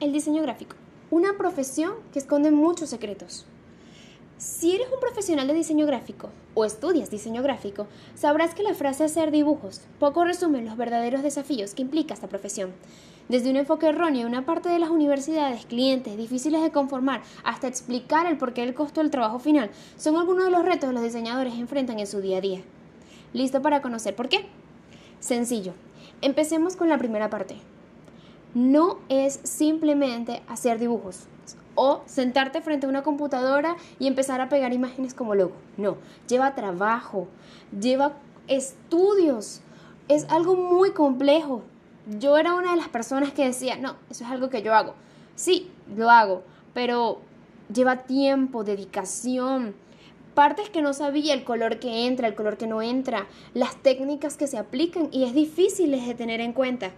El diseño gráfico, una profesión que esconde muchos secretos. Si eres un profesional de diseño gráfico o estudias diseño gráfico, sabrás que la frase hacer dibujos poco resume los verdaderos desafíos que implica esta profesión. Desde un enfoque erróneo, una parte de las universidades, clientes difíciles de conformar, hasta explicar el porqué del costo del trabajo final, son algunos de los retos que los diseñadores enfrentan en su día a día. ¿Listo para conocer por qué? Sencillo. Empecemos con la primera parte no es simplemente hacer dibujos o sentarte frente a una computadora y empezar a pegar imágenes como logo. No, lleva trabajo, lleva estudios, es algo muy complejo. Yo era una de las personas que decía, no, eso es algo que yo hago. Sí, lo hago, pero lleva tiempo, dedicación, partes que no sabía, el color que entra, el color que no entra, las técnicas que se aplican y es difícil de tener en cuenta.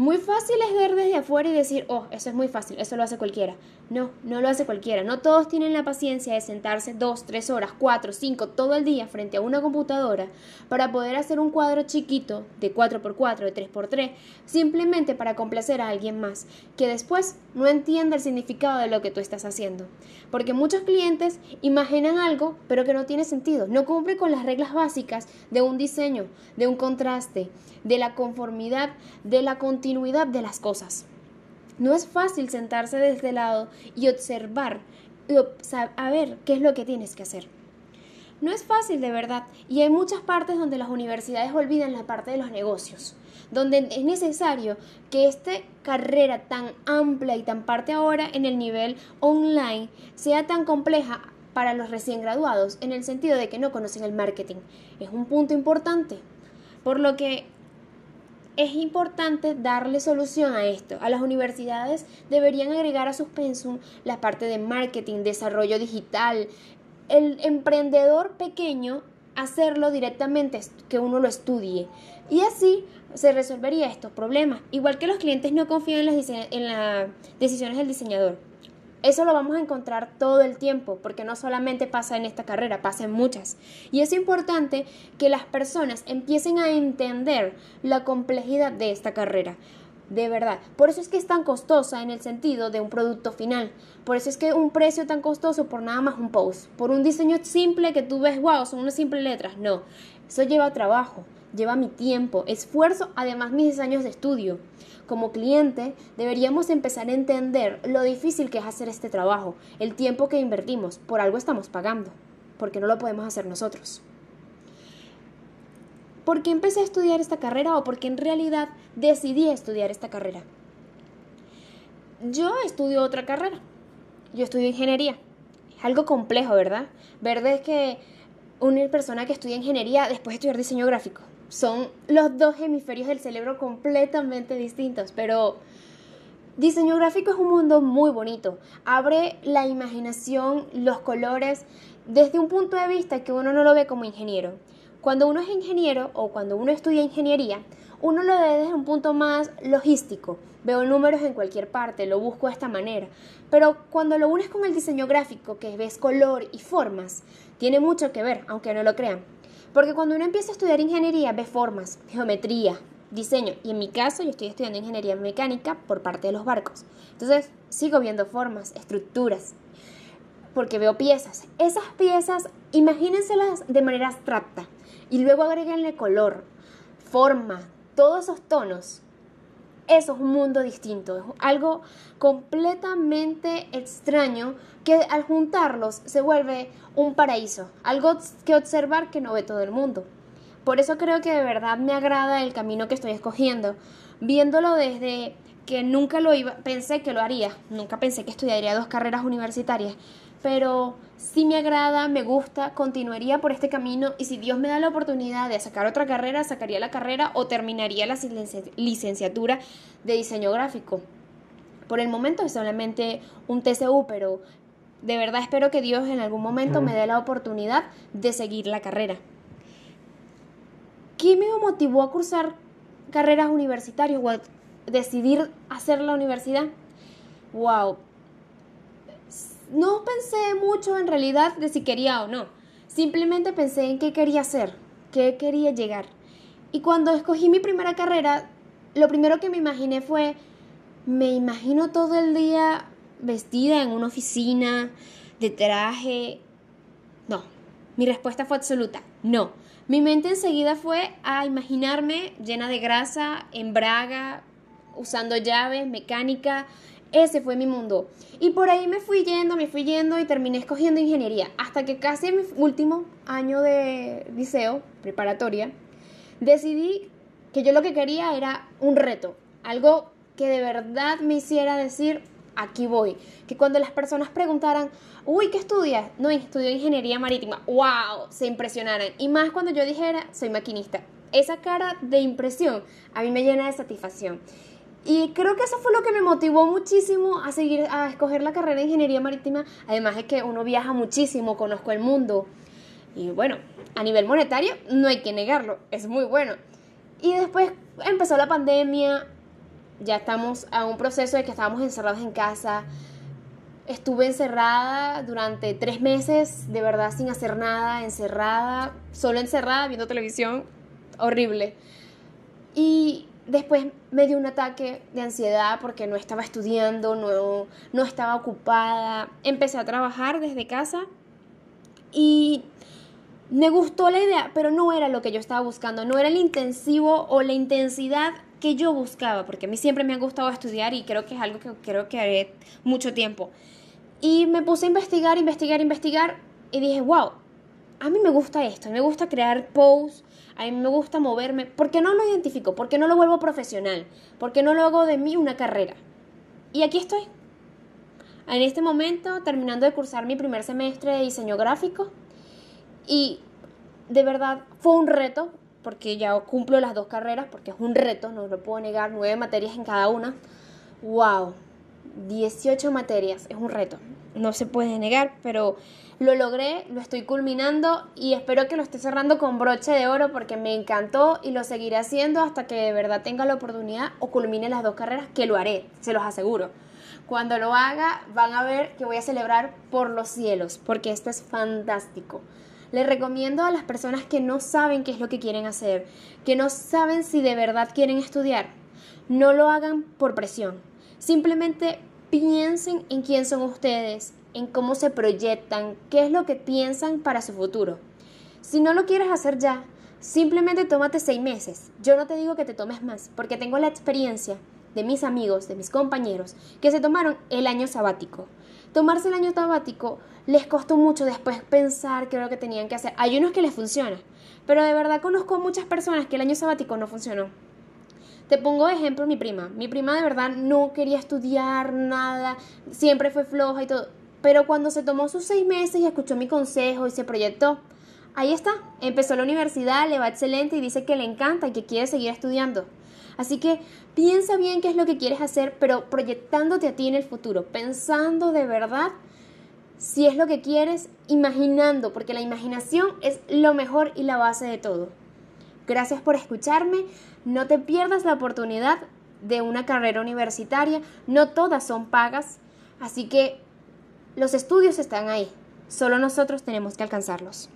Muy fácil es ver desde afuera y decir, oh, eso es muy fácil, eso lo hace cualquiera. No, no lo hace cualquiera. No todos tienen la paciencia de sentarse dos, tres horas, cuatro, cinco, todo el día frente a una computadora para poder hacer un cuadro chiquito de 4x4, de 3x3, simplemente para complacer a alguien más, que después no entienda el significado de lo que tú estás haciendo. Porque muchos clientes imaginan algo, pero que no tiene sentido, no cumple con las reglas básicas de un diseño, de un contraste, de la conformidad, de la continuidad de las cosas. No es fácil sentarse desde este lado y observar, a ver qué es lo que tienes que hacer. No es fácil de verdad y hay muchas partes donde las universidades olvidan la parte de los negocios, donde es necesario que esta carrera tan amplia y tan parte ahora en el nivel online sea tan compleja para los recién graduados en el sentido de que no conocen el marketing. Es un punto importante. Por lo que es importante darle solución a esto. A las universidades deberían agregar a sus pensum la parte de marketing, desarrollo digital. El emprendedor pequeño hacerlo directamente, que uno lo estudie. Y así se resolvería estos problemas. Igual que los clientes no confían en las, en las decisiones del diseñador. Eso lo vamos a encontrar todo el tiempo, porque no solamente pasa en esta carrera, pasa en muchas. Y es importante que las personas empiecen a entender la complejidad de esta carrera. De verdad. Por eso es que es tan costosa en el sentido de un producto final. Por eso es que un precio tan costoso por nada más un post. Por un diseño simple que tú ves, wow, son unas simples letras. No. Eso lleva trabajo, lleva mi tiempo, esfuerzo, además mis años de estudio como cliente, deberíamos empezar a entender lo difícil que es hacer este trabajo, el tiempo que invertimos, por algo estamos pagando, porque no lo podemos hacer nosotros. ¿Por qué empecé a estudiar esta carrera o por qué en realidad decidí estudiar esta carrera? Yo estudio otra carrera. Yo estudio ingeniería. Es algo complejo, ¿verdad? Ver de que una persona que estudia ingeniería después de estudiar diseño gráfico son los dos hemisferios del cerebro completamente distintos, pero diseño gráfico es un mundo muy bonito. Abre la imaginación, los colores, desde un punto de vista que uno no lo ve como ingeniero. Cuando uno es ingeniero o cuando uno estudia ingeniería, uno lo ve desde un punto más logístico. Veo números en cualquier parte, lo busco de esta manera. Pero cuando lo unes con el diseño gráfico, que ves color y formas, tiene mucho que ver, aunque no lo crean. Porque cuando uno empieza a estudiar ingeniería, ve formas, geometría, diseño. Y en mi caso, yo estoy estudiando ingeniería mecánica por parte de los barcos. Entonces, sigo viendo formas, estructuras, porque veo piezas. Esas piezas, imagínenselas de manera abstracta. Y luego agréguenle color, forma, todos esos tonos. Eso es un mundo distinto, es algo completamente extraño que al juntarlos se vuelve un paraíso, algo que observar que no ve todo el mundo. Por eso creo que de verdad me agrada el camino que estoy escogiendo, viéndolo desde que nunca lo iba, pensé que lo haría, nunca pensé que estudiaría dos carreras universitarias, pero si me agrada, me gusta, continuaría por este camino y si Dios me da la oportunidad de sacar otra carrera, sacaría la carrera o terminaría la licenciatura de diseño gráfico. Por el momento es solamente un TCU, pero de verdad espero que Dios en algún momento me dé la oportunidad de seguir la carrera. ¿Qué me motivó a cursar carreras universitarias o a decidir hacer la universidad? Wow, no pensé mucho en realidad de si quería o no. Simplemente pensé en qué quería hacer, qué quería llegar. Y cuando escogí mi primera carrera, lo primero que me imaginé fue me imagino todo el día vestida en una oficina, de traje. No, mi respuesta fue absoluta, no. Mi mente enseguida fue a imaginarme llena de grasa, en braga, usando llaves, mecánica. Ese fue mi mundo. Y por ahí me fui yendo, me fui yendo y terminé escogiendo ingeniería. Hasta que casi en mi último año de liceo, preparatoria, decidí que yo lo que quería era un reto. Algo que de verdad me hiciera decir, aquí voy. Que cuando las personas preguntaran, uy, ¿qué estudias? No, estudio ingeniería marítima. ¡Wow! Se impresionaran. Y más cuando yo dijera, soy maquinista. Esa cara de impresión a mí me llena de satisfacción. Y creo que eso fue lo que me motivó muchísimo a seguir, a escoger la carrera de ingeniería marítima. Además de que uno viaja muchísimo, conozco el mundo. Y bueno, a nivel monetario no hay que negarlo, es muy bueno. Y después empezó la pandemia, ya estamos a un proceso de que estábamos encerrados en casa. Estuve encerrada durante tres meses, de verdad sin hacer nada, encerrada, solo encerrada, viendo televisión, horrible. Después me dio un ataque de ansiedad porque no estaba estudiando, no, no estaba ocupada. Empecé a trabajar desde casa y me gustó la idea, pero no era lo que yo estaba buscando, no era el intensivo o la intensidad que yo buscaba, porque a mí siempre me ha gustado estudiar y creo que es algo que creo que haré mucho tiempo. Y me puse a investigar, investigar, investigar y dije, wow, a mí me gusta esto, me gusta crear posts, a mí me gusta moverme, ¿por qué no lo identifico? ¿Por qué no lo vuelvo profesional? ¿Por qué no lo hago de mí una carrera? Y aquí estoy. En este momento, terminando de cursar mi primer semestre de diseño gráfico y de verdad fue un reto porque ya cumplo las dos carreras, porque es un reto, no lo puedo negar, nueve materias en cada una. ¡Wow! 18 materias, es un reto, no se puede negar, pero lo logré, lo estoy culminando y espero que lo esté cerrando con broche de oro porque me encantó y lo seguiré haciendo hasta que de verdad tenga la oportunidad o culmine las dos carreras, que lo haré, se los aseguro. Cuando lo haga van a ver que voy a celebrar por los cielos, porque esto es fantástico. Le recomiendo a las personas que no saben qué es lo que quieren hacer, que no saben si de verdad quieren estudiar, no lo hagan por presión. Simplemente piensen en quién son ustedes, en cómo se proyectan, qué es lo que piensan para su futuro. Si no lo quieres hacer ya, simplemente tómate seis meses. Yo no te digo que te tomes más, porque tengo la experiencia de mis amigos, de mis compañeros, que se tomaron el año sabático. Tomarse el año sabático les costó mucho después pensar qué era lo que tenían que hacer. Hay unos que les funciona, pero de verdad conozco muchas personas que el año sabático no funcionó. Te pongo de ejemplo mi prima. Mi prima de verdad no quería estudiar nada, siempre fue floja y todo. Pero cuando se tomó sus seis meses y escuchó mi consejo y se proyectó, ahí está, empezó la universidad, le va excelente y dice que le encanta y que quiere seguir estudiando. Así que piensa bien qué es lo que quieres hacer, pero proyectándote a ti en el futuro, pensando de verdad si es lo que quieres, imaginando, porque la imaginación es lo mejor y la base de todo. Gracias por escucharme, no te pierdas la oportunidad de una carrera universitaria, no todas son pagas, así que los estudios están ahí, solo nosotros tenemos que alcanzarlos.